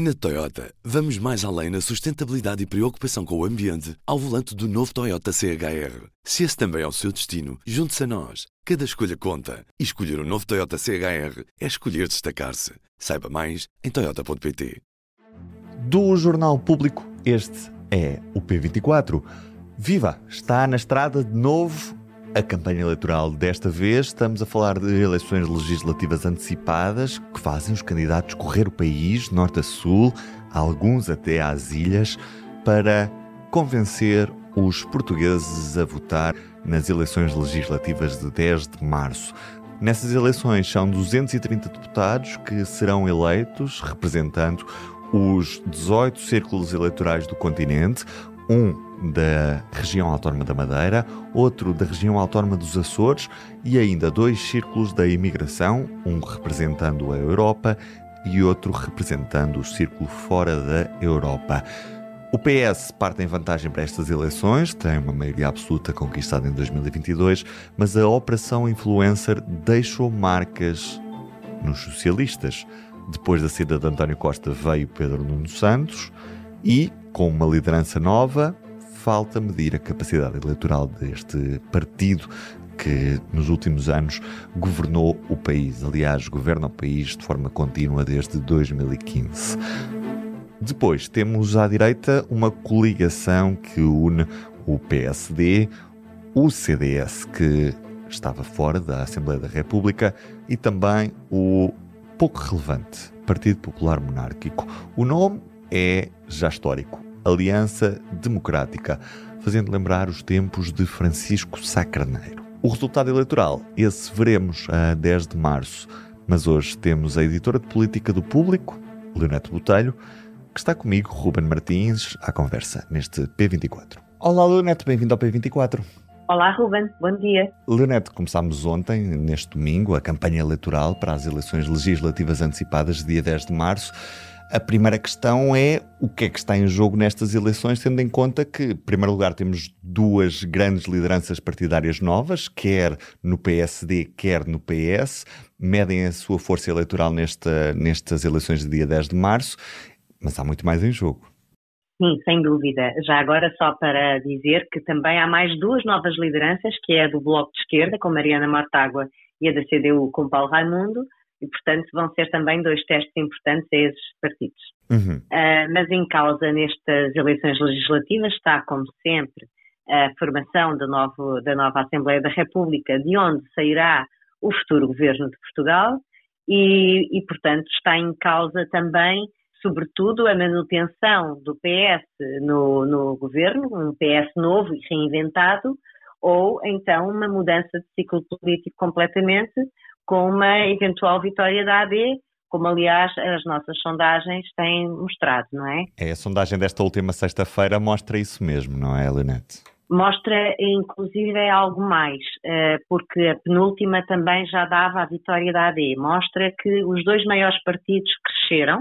Na Toyota, vamos mais além na sustentabilidade e preocupação com o ambiente ao volante do novo Toyota CHR. Se esse também é o seu destino, junte-se a nós. Cada escolha conta. E escolher o um novo Toyota CHR é escolher destacar-se. Saiba mais em Toyota.pt. Do Jornal Público, este é o P24. Viva! Está na estrada de novo a campanha eleitoral desta vez. Estamos a falar de eleições legislativas antecipadas que fazem os candidatos correr o país, norte a sul, alguns até às ilhas, para convencer os portugueses a votar nas eleições legislativas de 10 de março. Nessas eleições são 230 deputados que serão eleitos representando os 18 círculos eleitorais do continente, um da região autónoma da Madeira, outro da região autónoma dos Açores e ainda dois círculos da imigração, um representando a Europa e outro representando o círculo fora da Europa. O PS parte em vantagem para estas eleições, tem uma maioria absoluta conquistada em 2022, mas a Operação Influencer deixou marcas nos socialistas. Depois da saída de António Costa veio Pedro Nuno Santos e, com uma liderança nova, falta medir a capacidade eleitoral deste partido que nos últimos anos governou o país. Aliás, governa o país de forma contínua desde 2015. Depois temos à direita uma coligação que une o PSD, o CDS, que estava fora da Assembleia da República, e também o pouco relevante Partido Popular Monárquico. O nome é já histórico. Aliança Democrática, fazendo lembrar os tempos de Francisco Sacraneiro. O resultado eleitoral, esse veremos a 10 de março, mas hoje temos a editora de política do Público, Leonete Botelho, que está comigo, Ruben Martins, à conversa neste P24. Olá, Leonete, bem-vindo ao P24. Olá, Ruben, bom dia. Leonete, começámos ontem, neste domingo, a campanha eleitoral para as eleições legislativas antecipadas, dia 10 de março. A primeira questão é o que é que está em jogo nestas eleições, tendo em conta que, em primeiro lugar, temos duas grandes lideranças partidárias novas, quer no PSD, quer no PS, medem a sua força eleitoral nesta, nestas eleições de dia 10 de março, mas há muito mais em jogo. Sim, sem dúvida. Já agora, só para dizer que também há mais duas novas lideranças, que é a do Bloco de Esquerda, com Mariana Mortágua, e a da CDU, com Paulo Raimundo, e, portanto, vão ser também dois testes importantes a esses partidos. Uhum. Uh, mas em causa nestas eleições legislativas está, como sempre, a formação do novo, da nova Assembleia da República, de onde sairá o futuro governo de Portugal, e, e portanto, está em causa também, sobretudo, a manutenção do PS no, no governo, um PS novo e reinventado, ou então uma mudança de ciclo político completamente, com uma eventual vitória da AD, como aliás as nossas sondagens têm mostrado, não é? É, a sondagem desta última sexta-feira mostra isso mesmo, não é, Leonete? Mostra, inclusive, algo mais, eh, porque a penúltima também já dava a vitória da AD. Mostra que os dois maiores partidos cresceram,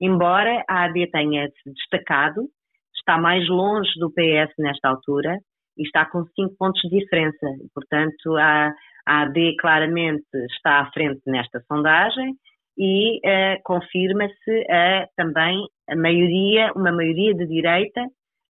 embora a AD tenha se destacado, está mais longe do PS nesta altura e está com cinco pontos de diferença. Portanto, há, a AD claramente está à frente nesta sondagem e uh, confirma-se uh, também a maioria, uma maioria de direita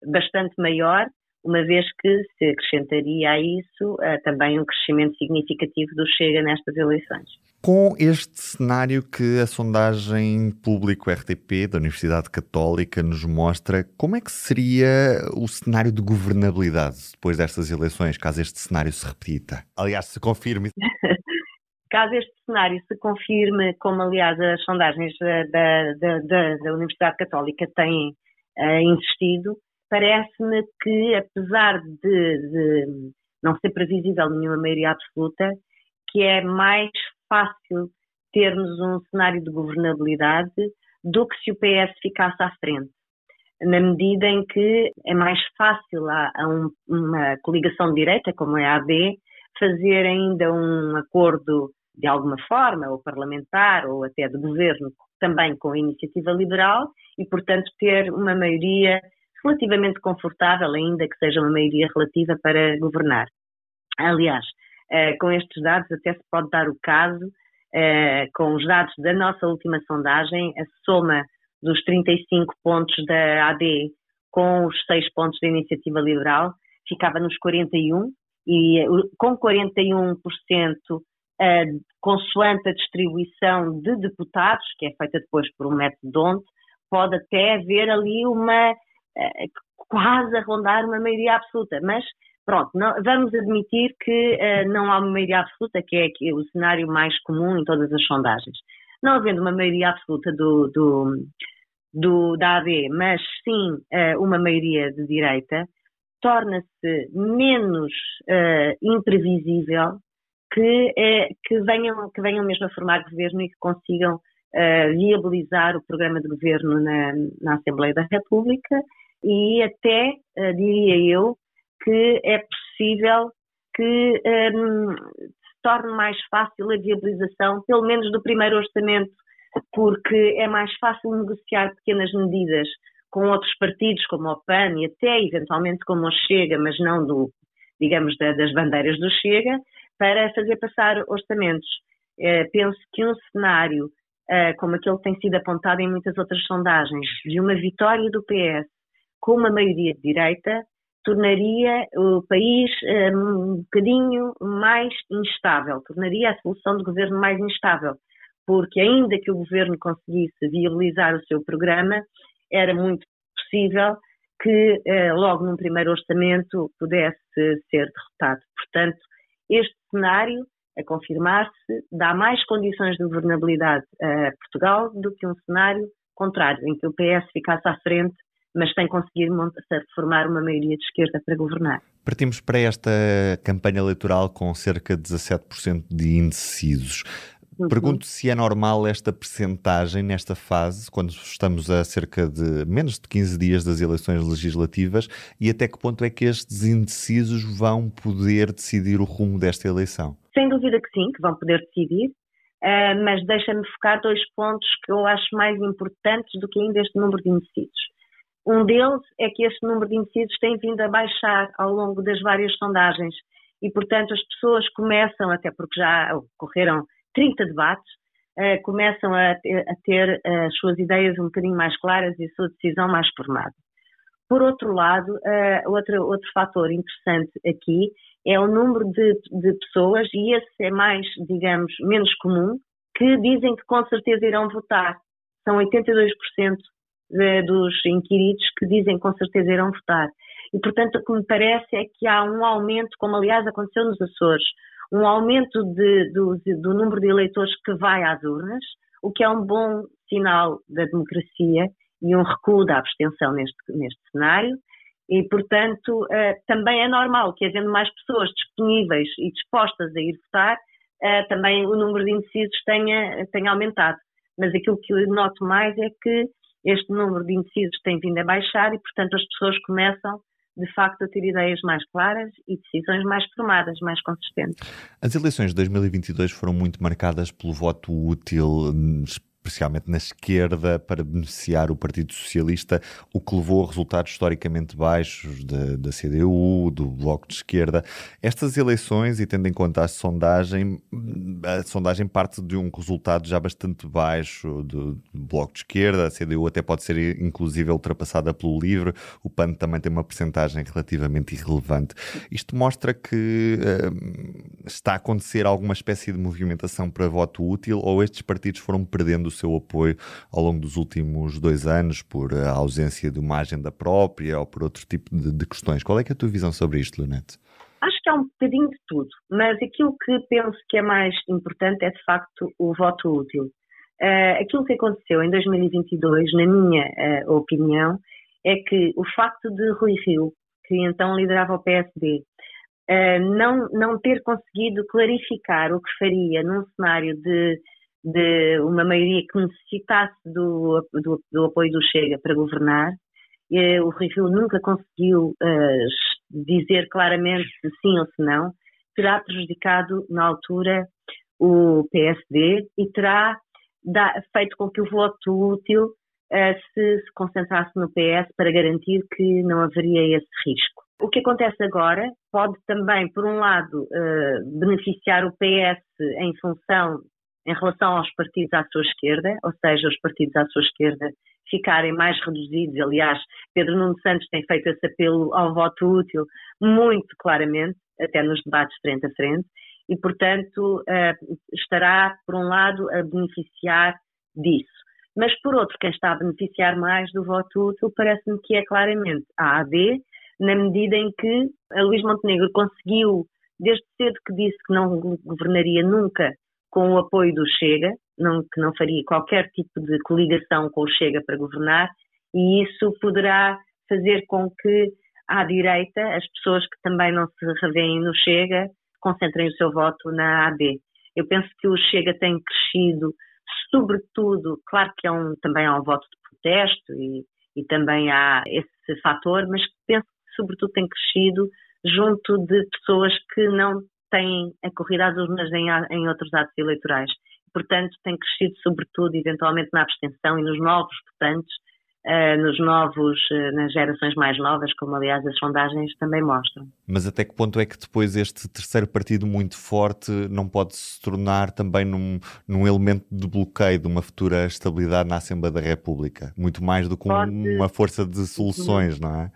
bastante maior, uma vez que se acrescentaria a isso uh, também um crescimento significativo do Chega nestas eleições. Com este cenário que a sondagem público RTP da Universidade Católica nos mostra, como é que seria o cenário de governabilidade depois destas eleições, caso este cenário se repita? Aliás, se confirme. caso este cenário se confirme, como aliás as sondagens da, da, da, da Universidade Católica têm uh, insistido, parece-me que apesar de, de não ser previsível nenhuma maioria absoluta, que é mais fácil termos um cenário de governabilidade do que se o PS ficasse à frente. Na medida em que é mais fácil a, a um, uma coligação de direita, como é a AD, fazer ainda um acordo de alguma forma, ou parlamentar, ou até de governo, também com a iniciativa liberal, e, portanto, ter uma maioria relativamente confortável, ainda que seja uma maioria relativa para governar. Aliás, com estes dados até se pode dar o caso, uh, com os dados da nossa última sondagem, a soma dos 35 pontos da AD com os 6 pontos da Iniciativa Liberal, ficava nos 41, e com 41%, uh, consoante a distribuição de deputados, que é feita depois por um método DONT, pode até haver ali uma, quase a rondar uma maioria absoluta, mas pronto, não, vamos admitir que uh, não há uma maioria absoluta, que é, que o cenário mais comum em todas as sondagens. Não havendo uma maioria absoluta do, do, do da AD, mas sim uh, uma maioria de direita, torna-se menos uh, imprevisível que, que, venham, que venham mesmo a formar governo e que consigam viabilizar o programa de governo na, na Assembleia da República e até, diria eu, que é possível que um, se torne mais fácil a viabilização, pelo menos do primeiro orçamento, porque é mais fácil negociar pequenas medidas com outros partidos, como o PAN e até eventualmente como o Chega, mas não do, digamos, da, das bandeiras do Chega, para fazer passar orçamentos. Eh, penso que um cenário eh, como aquele que tem sido apontado em muitas outras sondagens, de uma vitória do PS com uma maioria de direita, tornaria o país um, um bocadinho mais instável, tornaria a solução do governo mais instável, porque ainda que o governo conseguisse viabilizar o seu programa, era muito possível que uh, logo num primeiro orçamento pudesse ser derrotado. Portanto, este cenário, a confirmar-se, dá mais condições de governabilidade a Portugal do que um cenário contrário, em que o PS ficasse à frente mas tem conseguido formar uma maioria de esquerda para governar. Partimos para esta campanha eleitoral com cerca de 17% de indecisos. Uhum. Pergunto se é normal esta percentagem nesta fase, quando estamos a cerca de menos de 15 dias das eleições legislativas, e até que ponto é que estes indecisos vão poder decidir o rumo desta eleição? Sem dúvida que sim, que vão poder decidir, uh, mas deixa-me focar dois pontos que eu acho mais importantes do que ainda este número de indecisos. Um deles é que este número de indecisos tem vindo a baixar ao longo das várias sondagens e, portanto, as pessoas começam, até porque já ocorreram 30 debates, uh, começam a, a ter uh, as suas ideias um bocadinho mais claras e a sua decisão mais formada. Por outro lado, uh, outro, outro fator interessante aqui é o número de, de pessoas, e esse é mais, digamos, menos comum, que dizem que com certeza irão votar. São 82% de, dos inquiridos que dizem com certeza irão votar. E, portanto, o que me parece é que há um aumento, como aliás aconteceu nos Açores, um aumento de, do, do número de eleitores que vai às urnas, o que é um bom sinal da democracia e um recuo da abstenção neste, neste cenário. E, portanto, uh, também é normal que, havendo mais pessoas disponíveis e dispostas a ir votar, uh, também o número de indecisos tenha, tenha aumentado. Mas aquilo que eu noto mais é que este número de indecisos tem vindo a baixar e, portanto, as pessoas começam de facto a ter ideias mais claras e decisões mais formadas, mais consistentes. As eleições de 2022 foram muito marcadas pelo voto útil especialmente na esquerda, para beneficiar o Partido Socialista, o que levou a resultados historicamente baixos da, da CDU, do Bloco de Esquerda. Estas eleições, e tendo em conta a sondagem, a sondagem parte de um resultado já bastante baixo do, do Bloco de Esquerda, a CDU até pode ser inclusive ultrapassada pelo LIVRE, o PAN também tem uma percentagem relativamente irrelevante. Isto mostra que uh, está a acontecer alguma espécie de movimentação para voto útil ou estes partidos foram perdendo o seu apoio ao longo dos últimos dois anos por ausência de uma agenda própria ou por outro tipo de, de questões. Qual é, é a tua visão sobre isto, Lunete? Acho que é um bocadinho de tudo, mas aquilo que penso que é mais importante é de facto o voto útil. Uh, aquilo que aconteceu em 2022, na minha uh, opinião, é que o facto de Rui Rio, que então liderava o PSD, uh, eh, não, não ter conseguido clarificar o que faria num cenário de de uma maioria que necessitasse do, do, do apoio do Chega para governar. E, o Rui Rio nunca conseguiu uh, dizer claramente se sim ou se não. Terá prejudicado, na altura, o PSD e terá feito com que o voto útil uh, se, se concentrasse no PS para garantir que não haveria esse risco. O que acontece agora pode também, por um lado, uh, beneficiar o PS em função em relação aos partidos à sua esquerda, ou seja, os partidos à sua esquerda ficarem mais reduzidos. Aliás, Pedro Nuno Santos tem feito esse apelo ao voto útil muito claramente, até nos debates frente a frente, e, portanto, uh, estará, por um lado, a beneficiar disso. Mas, por outro, quem está a beneficiar mais do voto útil parece-me que é claramente a AD, na medida em que a Luís Montenegro conseguiu, desde cedo que disse que não governaria nunca com o apoio do Chega, não, que não faria qualquer tipo de coligação com o Chega para governar, e isso poderá fazer com que à direita as pessoas que também não se revêem no Chega concentrem o seu voto na AD. Eu penso que o Chega tem crescido, sobretudo, claro que é um, também há um voto de protesto e, e também há esse fator, mas penso que sobretudo tem crescido junto de pessoas que não têm acorrido às urnas em, em outros atos eleitorais. Portanto, tem crescido sobretudo, eventualmente, na abstenção e nos novos votantes, Uh, nos novos, uh, nas gerações mais novas, como aliás as sondagens também mostram. Mas até que ponto é que depois este terceiro partido muito forte não pode se tornar também num, num elemento de bloqueio de uma futura estabilidade na Assembleia da República? Muito mais do que um, uma força de soluções, não é?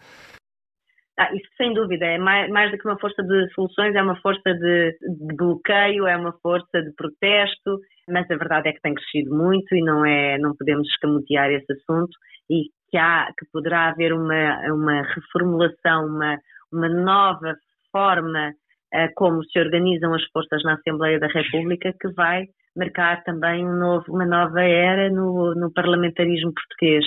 Ah, isso sem dúvida, é mais, mais, do que uma força de soluções, é uma força de, de bloqueio, é uma força de protesto, mas a verdade é que tem crescido muito e não é, não podemos escamotear esse assunto e que há, que poderá haver uma, uma reformulação, uma, uma nova forma uh, como se organizam as forças na Assembleia da República que vai marcar também um novo, uma nova era no, no parlamentarismo português,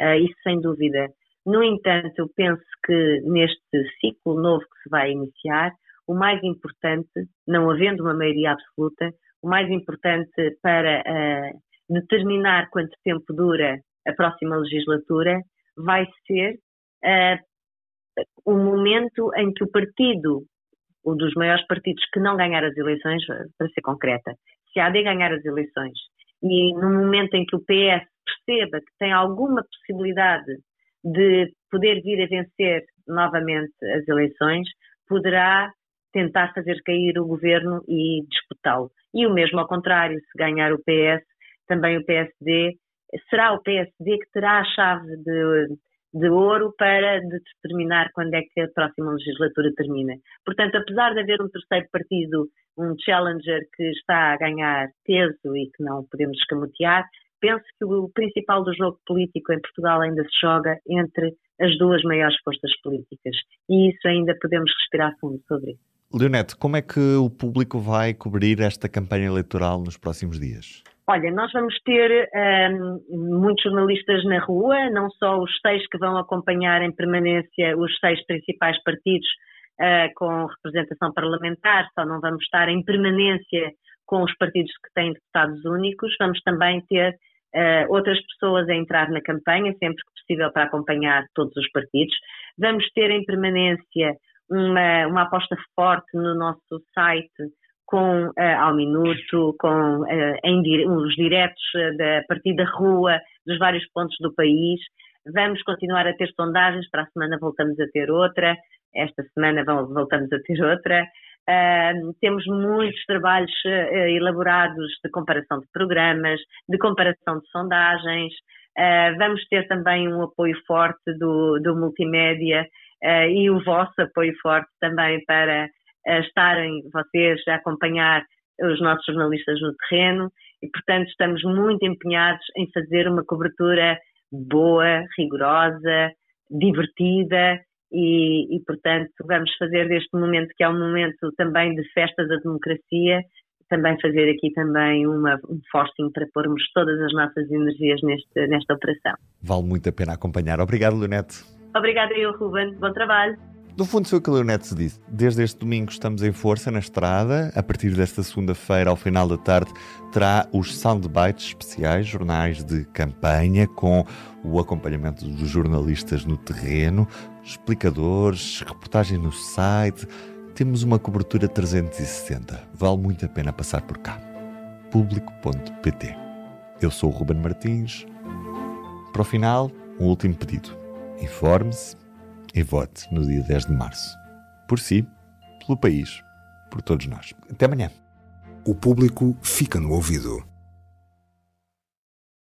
uh, isso sem dúvida. No entanto, eu penso que neste ciclo novo que se vai iniciar, o mais importante, não havendo uma maioria absoluta, o mais importante para uh, determinar quanto tempo dura a próxima legislatura vai ser uh, o momento em que o partido, um dos maiores partidos que não ganhar as eleições, para ser concreta, se há de ganhar as eleições e no momento em que o PS perceba que tem alguma possibilidade de poder vir a vencer novamente as eleições, poderá tentar fazer cair o governo e disputá-lo. E o mesmo ao contrário, se ganhar o PS, também o PSD, será o PSD que terá a chave de, de ouro para determinar quando é que a próxima legislatura termina. Portanto, apesar de haver um terceiro partido, um challenger que está a ganhar peso e que não podemos escamotear, penso que o principal do jogo político em Portugal ainda se joga entre as duas maiores forças políticas. E isso ainda podemos respirar fundo sobre isso. Leonete, como é que o público vai cobrir esta campanha eleitoral nos próximos dias? Olha, nós vamos ter um, muitos jornalistas na rua, não só os seis que vão acompanhar em permanência os seis principais partidos uh, com representação parlamentar, só não vamos estar em permanência com os partidos que têm deputados únicos, vamos também ter uh, outras pessoas a entrar na campanha, sempre que possível, para acompanhar todos os partidos. Vamos ter em permanência uma, uma aposta forte no nosso site com uh, ao minuto, com uh, em, os diretos da, a partir da rua, dos vários pontos do país. Vamos continuar a ter sondagens, para a semana voltamos a ter outra, esta semana voltamos a ter outra. Temos muitos trabalhos uh, elaborados de comparação de programas, de comparação de sondagens. Uh, vamos ter também um apoio forte do, do multimédia uh, e o vosso apoio forte também para uh, estarem vocês a acompanhar os nossos jornalistas no terreno e, portanto, estamos muito empenhados em fazer uma cobertura boa, rigorosa, divertida e, e, portanto, vamos fazer deste momento, que é um momento também de festa da democracia, também fazer aqui também uma, um forcing para pormos todas as nossas energias neste, nesta operação. Vale muito a pena acompanhar. Obrigado, Leonete. Obrigada eu, Ruben. Bom trabalho. No fundo, foi o que a Leonete disse. Desde este domingo estamos em força na estrada. A partir desta segunda-feira, ao final da tarde, terá os soundbites especiais, jornais de campanha, com o acompanhamento dos jornalistas no terreno, explicadores, reportagens no site. Temos uma cobertura 360. Vale muito a pena passar por cá. Público.pt Eu sou o Ruben Martins. Para o final, um último pedido informe-se e vote no dia 10 de março. Por si, pelo país, por todos nós. Até amanhã. O público fica no ouvido.